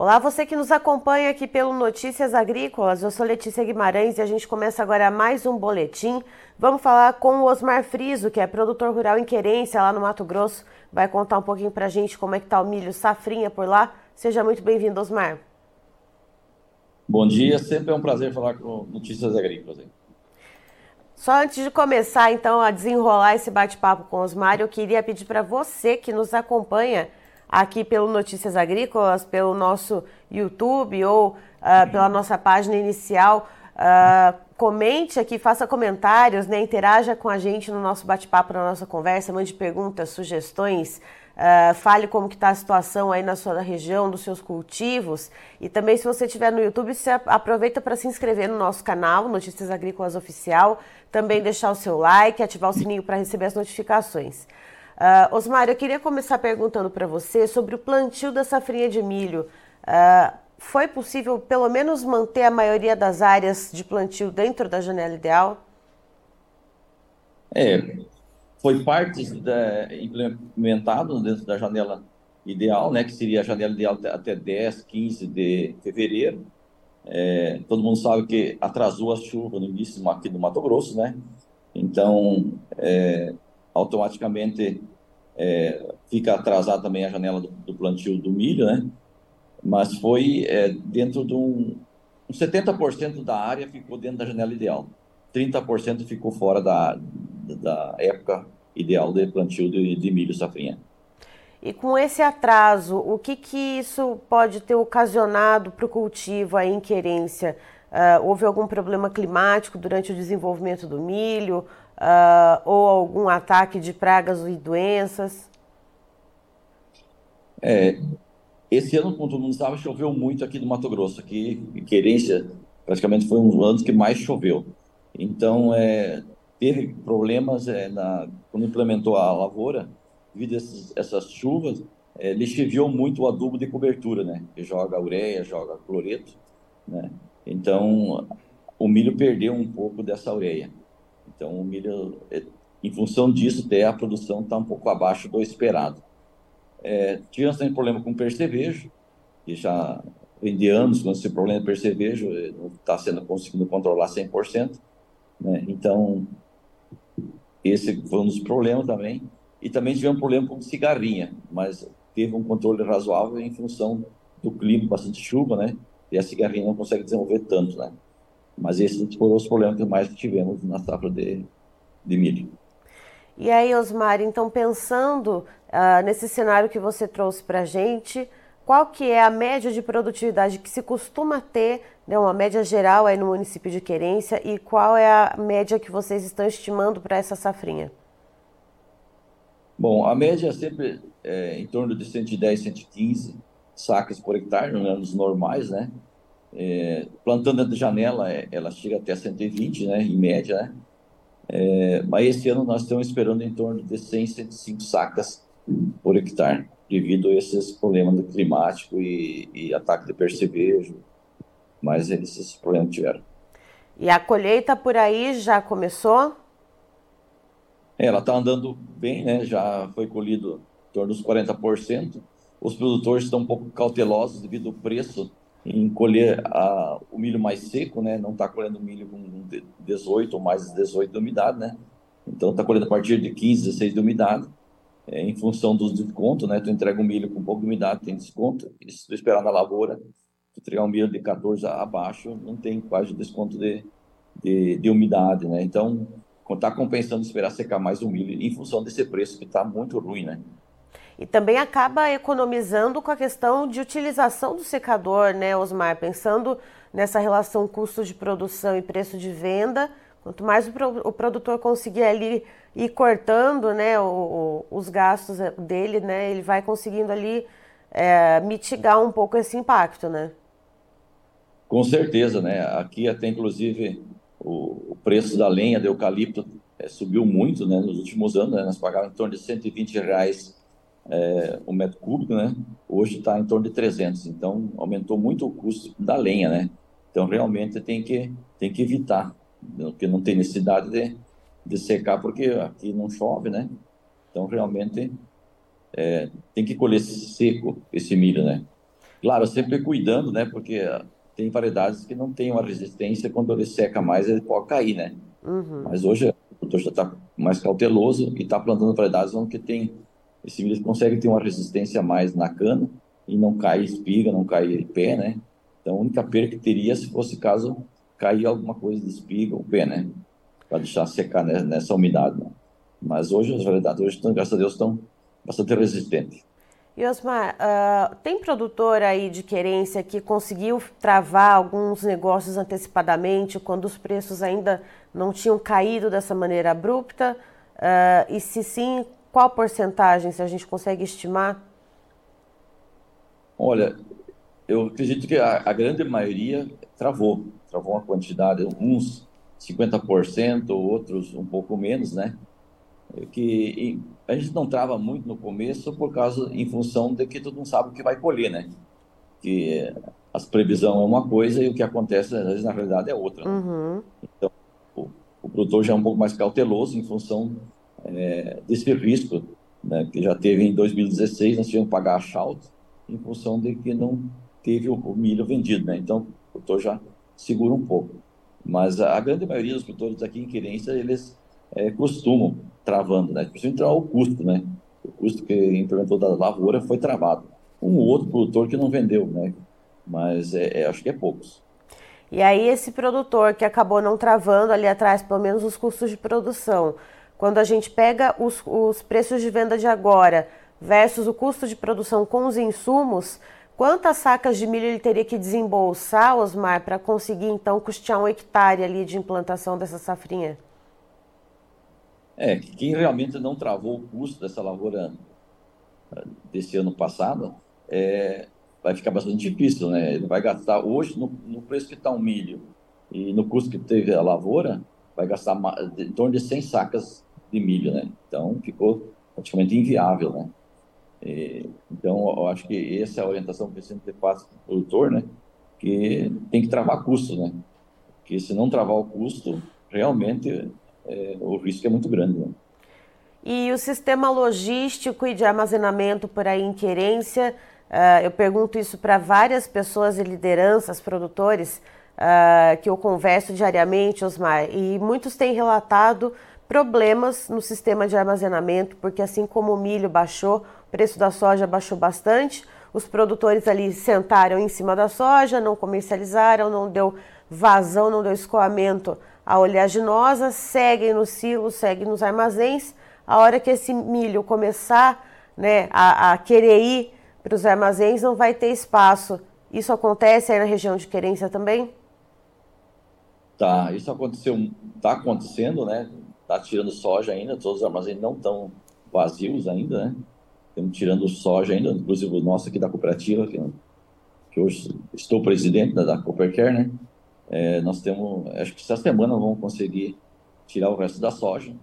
Olá, você que nos acompanha aqui pelo Notícias Agrícolas. Eu sou Letícia Guimarães e a gente começa agora mais um boletim. Vamos falar com o Osmar Friso, que é produtor rural em Querência, lá no Mato Grosso. Vai contar um pouquinho pra gente como é que tá o milho safrinha por lá. Seja muito bem-vindo, Osmar. Bom dia, sempre é um prazer falar com Notícias Agrícolas. Só antes de começar, então, a desenrolar esse bate-papo com o Osmar, eu queria pedir para você que nos acompanha aqui pelo Notícias Agrícolas, pelo nosso YouTube ou uh, pela nossa página inicial. Uh, comente aqui, faça comentários, né, interaja com a gente no nosso bate-papo, na nossa conversa, mande perguntas, sugestões, uh, fale como que está a situação aí na sua região, dos seus cultivos. E também, se você estiver no YouTube, você aproveita para se inscrever no nosso canal, Notícias Agrícolas Oficial, também deixar o seu like, ativar o sininho para receber as notificações. Uh, Osmar, eu queria começar perguntando para você sobre o plantio da safrinha de milho. Uh, foi possível, pelo menos, manter a maioria das áreas de plantio dentro da janela ideal? É, foi parte da, implementado dentro da janela ideal, né, que seria a janela ideal até 10, 15 de fevereiro. É, todo mundo sabe que atrasou a chuva no início aqui do Mato Grosso, né? Então, é, automaticamente é, fica atrasada também a janela do, do, plantio do milho, né? Mas foi é, dentro de um, um 70% da área ficou dentro da janela ideal, 30% ficou fora da, da época ideal de plantio de, de milho safrinha. E com esse atraso, o que, que isso pode ter ocasionado para o cultivo aí em querência? Uh, houve algum problema climático durante o desenvolvimento do milho? Uh, ou algum ataque de pragas e doenças? É, esse ano, como todo mundo sabe, choveu muito aqui no Mato Grosso. Aqui, em Querência, praticamente foi um dos anos que mais choveu. Então, é, teve problemas é, na, quando implementou a lavoura, devido a essas, chuvas, é, lixiviou muito o adubo de cobertura, né? Que joga ureia, joga cloreto, né? Então, o milho perdeu um pouco dessa ureia. Então, o milho, é, em função disso, até a produção está um pouco abaixo do esperado. É, tivemos também problema com percevejo, que já vem de anos com esse problema de percevejo, é, não está sendo conseguindo controlar 100%. Né? Então, esse foi um dos problemas também. E também tivemos problema com cigarrinha, mas teve um controle razoável em função do clima, bastante chuva, né? E a cigarrinha não consegue desenvolver tanto, né? Mas esses foram os problemas que mais tivemos na safra de, de milho. E aí, Osmar, então pensando uh, nesse cenário que você trouxe para a gente, qual que é a média de produtividade que se costuma ter, né, uma média geral aí no município de Querência, e qual é a média que vocês estão estimando para essa safrinha? Bom, a média é sempre é, em torno de 110, 115 sacas por hectare, nos anos normais, né? É, plantando dentro de janela, é, ela chega até 120, né, em média, né? É, mas esse ano nós estamos esperando em torno de 100, 105 sacas por hectare, devido a esses problemas do climático e, e ataque de percevejo, mas esses problemas tiveram. E a colheita por aí já começou? É, ela está andando bem, né? Já foi colhido em torno dos 40%. Os produtores estão um pouco cautelosos devido ao preço em colher a, o milho mais seco, né? Não está colhendo milho com 18 ou mais de 18 de umidade, né? Então está colhendo a partir de 15, 16 de umidade, é, em função dos descontos, né? Tu entrega um milho com pouco de umidade, tem desconto. E se tu esperar na lavoura, tu entregar um milho de 14 abaixo, não tem quase desconto de, de, de umidade, né? Então está compensando esperar secar mais o milho em função desse preço que está muito ruim, né? E também acaba economizando com a questão de utilização do secador, né, Osmar? Pensando nessa relação custo de produção e preço de venda, quanto mais o, pro, o produtor conseguir ali ir cortando né, o, o, os gastos dele, né, ele vai conseguindo ali é, mitigar um pouco esse impacto, né? Com certeza, né? Aqui até inclusive o, o preço da lenha de eucalipto é, subiu muito, né? Nos últimos anos, né? nós pagávamos em torno de 120 reais é, o metro cúbico, né? Hoje está em torno de 300, então aumentou muito o custo da lenha, né? Então realmente tem que tem que evitar, porque não tem necessidade de, de secar porque aqui não chove, né? Então realmente é, tem que colher seco esse milho, né? Claro, sempre cuidando, né? Porque tem variedades que não têm uma resistência, quando ele seca mais, ele pode cair, né? Uhum. Mas hoje o produtor já está mais cauteloso e está plantando variedades onde tem esse milho consegue ter uma resistência mais na cana e não cai espiga, não cai pé, né? Então a única perda que teria se fosse caso cair alguma coisa de espiga ou pé, né? Para deixar secar nessa umidade. Né? Mas hoje as variedades, hoje, graças a Deus, estão bastante resistentes. E Osmar, uh, tem produtor aí de querência que conseguiu travar alguns negócios antecipadamente quando os preços ainda não tinham caído dessa maneira abrupta? Uh, e se sim, qual porcentagem, se a gente consegue estimar? Olha, eu acredito que a, a grande maioria travou, travou uma quantidade, uns 50%, outros um pouco menos, né? Que a gente não trava muito no começo por causa, em função de que todo mundo sabe o que vai colher, né? Que as previsões é uma coisa e o que acontece, às vezes, na realidade é outra. Né? Uhum. Então, o, o, produtor já é um pouco mais cauteloso em função é, desse risco, né? Que já teve em 2016, nós tivemos que pagar a shout em função de que não teve o, o milho vendido, né? Então, o produtor já segura um pouco. Mas a, a grande maioria dos produtores aqui em Querência, eles é, costumam travando, né? Principalmente o custo, né? O custo que implementou da lavoura foi travado. Um ou outro produtor que não vendeu, né? Mas é, é, acho que é poucos. E aí esse produtor que acabou não travando ali atrás, pelo menos os custos de produção, quando a gente pega os, os preços de venda de agora versus o custo de produção com os insumos, Quantas sacas de milho ele teria que desembolsar, Osmar, para conseguir então custear um hectare ali de implantação dessa safrinha? É, quem realmente não travou o custo dessa lavoura ah, desse ano passado, é, vai ficar bastante difícil, né? Ele vai gastar hoje, no, no preço que está o milho e no custo que teve a lavoura, vai gastar em torno de 100 sacas de milho, né? Então, ficou praticamente inviável, né? E, então, eu acho que essa é a orientação que sempre passa para o produtor, né? Que tem que travar custo, né? Porque se não travar o custo, realmente é, o risco é muito grande, né? E o sistema logístico e de armazenamento por aí em querência, uh, eu pergunto isso para várias pessoas e lideranças, produtores, uh, que eu converso diariamente, Osmar, e muitos têm relatado problemas no sistema de armazenamento, porque assim como o milho baixou, o preço da soja baixou bastante, os produtores ali sentaram em cima da soja, não comercializaram, não deu vazão, não deu escoamento à oleaginosa, seguem no silo, seguem nos armazéns. A hora que esse milho começar né, a, a querer ir para os armazéns, não vai ter espaço. Isso acontece aí na região de querência também? Tá, isso aconteceu, está acontecendo, né? Está tirando soja ainda, todos os armazéns não estão vazios ainda, né? Estamos tirando soja ainda, inclusive o nosso aqui da cooperativa, que, que hoje estou presidente da, da Coopercare, né? É, nós temos, acho que essa semana vamos conseguir tirar o resto da soja,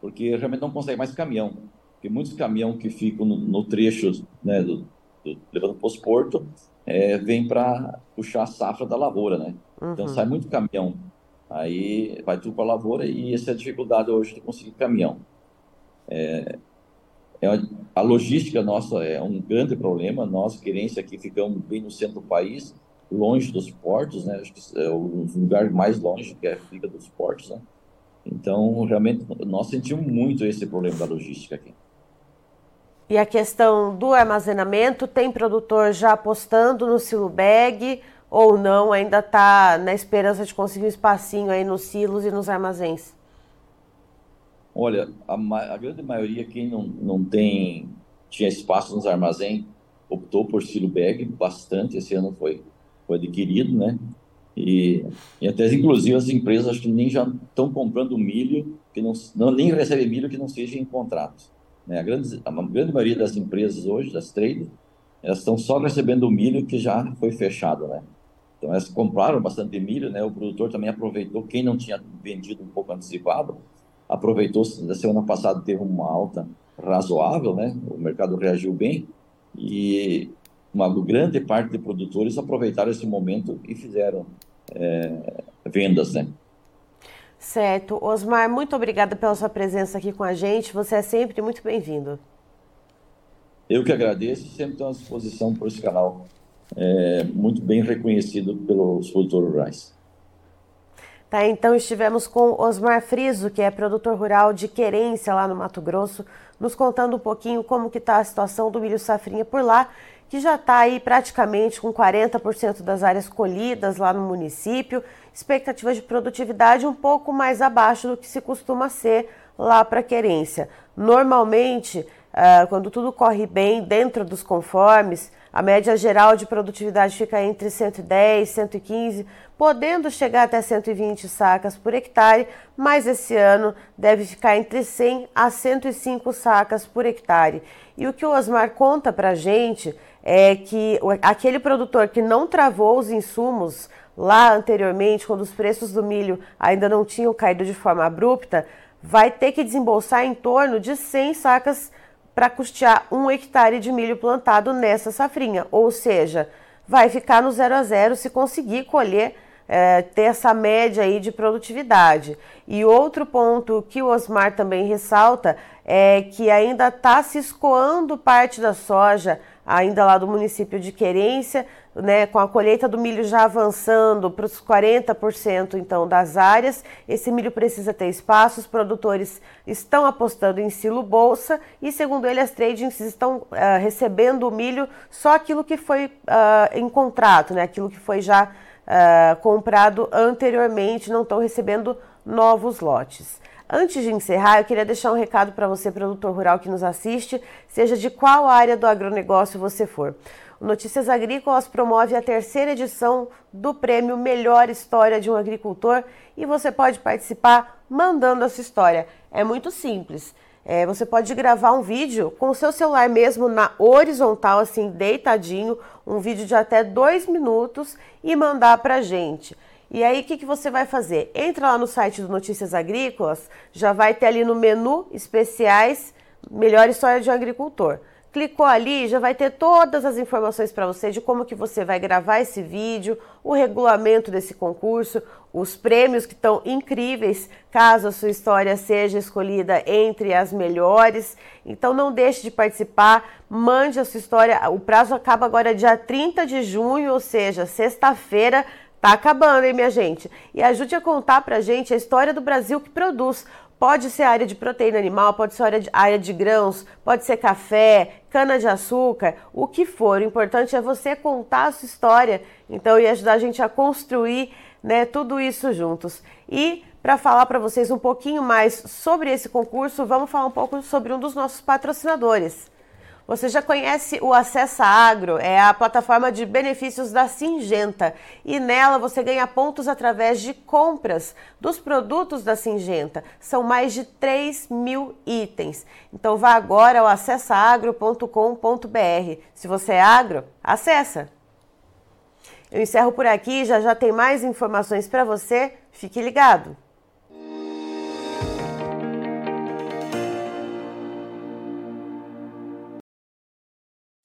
porque realmente não consegue mais caminhão. Porque muitos caminhões que ficam no, no trecho, né, do, do, levando para os portos, é, vem para puxar a safra da lavoura, né? Então, uhum. Então sai muito caminhão Aí vai tudo para a lavoura e essa é a dificuldade hoje de conseguir caminhão. É, é a logística nossa é um grande problema. Nós, querência aqui, ficamos bem no centro do país, longe dos portos, né? Acho que é o lugar mais longe que é, fica dos portos, né? Então, realmente, nós sentimos muito esse problema da logística aqui. E a questão do armazenamento, tem produtor já apostando no silo bag ou não, ainda está na esperança de conseguir um espacinho aí nos silos e nos armazéns? Olha, a, a grande maioria, quem não, não tem, tinha espaço nos armazéns, optou por silo bag, bastante, esse ano foi, foi adquirido, né? E, e até, inclusive, as empresas acho que nem já estão comprando milho, que não, não nem recebem milho que não seja em contrato. Né? A, grande, a grande maioria das empresas hoje, das trades, elas estão só recebendo o milho que já foi fechado, né? Então, elas compraram bastante milho, né? O produtor também aproveitou, quem não tinha vendido um pouco antecipado, aproveitou, da semana passada teve uma alta razoável, né? O mercado reagiu bem e uma grande parte de produtores aproveitaram esse momento e fizeram é, vendas, né? Certo. Osmar, muito obrigada pela sua presença aqui com a gente. Você é sempre muito bem-vindo. Eu que agradeço, sempre estou à disposição para esse canal é, muito bem reconhecido pelos produtores rurais. Tá, então estivemos com Osmar Friso, que é produtor rural de Querência lá no Mato Grosso, nos contando um pouquinho como que está a situação do milho safrinha por lá, que já está aí praticamente com 40% das áreas colhidas lá no município, expectativas de produtividade um pouco mais abaixo do que se costuma ser lá para Querência. Normalmente, Uh, quando tudo corre bem dentro dos conformes, a média geral de produtividade fica entre 110 e 115, podendo chegar até 120 sacas por hectare, mas esse ano deve ficar entre 100 a 105 sacas por hectare. E o que o Osmar conta para a gente é que aquele produtor que não travou os insumos lá anteriormente, quando os preços do milho ainda não tinham caído de forma abrupta, vai ter que desembolsar em torno de 100 sacas para custear um hectare de milho plantado nessa safrinha, ou seja, vai ficar no zero a zero se conseguir colher, é, ter essa média aí de produtividade. E outro ponto que o Osmar também ressalta é que ainda está se escoando parte da soja ainda lá do município de Querência, né, com a colheita do milho já avançando para os 40% então das áreas, esse milho precisa ter espaço, os produtores estão apostando em silo bolsa e segundo ele as tradings estão uh, recebendo o milho só aquilo que foi uh, em contrato, né, aquilo que foi já uh, comprado anteriormente, não estão recebendo novos lotes. Antes de encerrar, eu queria deixar um recado para você, produtor rural que nos assiste, seja de qual área do agronegócio você for. O Notícias Agrícolas promove a terceira edição do prêmio Melhor História de um Agricultor e você pode participar mandando a sua história. É muito simples. É, você pode gravar um vídeo com o seu celular mesmo na horizontal, assim, deitadinho, um vídeo de até dois minutos e mandar para gente. E aí, o que, que você vai fazer? Entra lá no site do Notícias Agrícolas, já vai ter ali no menu especiais Melhor História de um Agricultor. Clicou ali, já vai ter todas as informações para você de como que você vai gravar esse vídeo, o regulamento desse concurso, os prêmios que estão incríveis, caso a sua história seja escolhida entre as melhores. Então não deixe de participar, mande a sua história. O prazo acaba agora dia 30 de junho, ou seja, sexta-feira Tá acabando, hein, minha gente? E ajude a contar pra gente a história do Brasil que produz. Pode ser área de proteína animal, pode ser área de, área de grãos, pode ser café, cana-de-açúcar, o que for. O importante é você contar a sua história, então, e ajudar a gente a construir né, tudo isso juntos. E para falar para vocês um pouquinho mais sobre esse concurso, vamos falar um pouco sobre um dos nossos patrocinadores. Você já conhece o Acessa Agro, é a plataforma de benefícios da Singenta e nela você ganha pontos através de compras dos produtos da Singenta. São mais de 3 mil itens. Então vá agora ao acessaagro.com.br. Se você é agro, acessa! Eu encerro por aqui, já já tem mais informações para você. Fique ligado!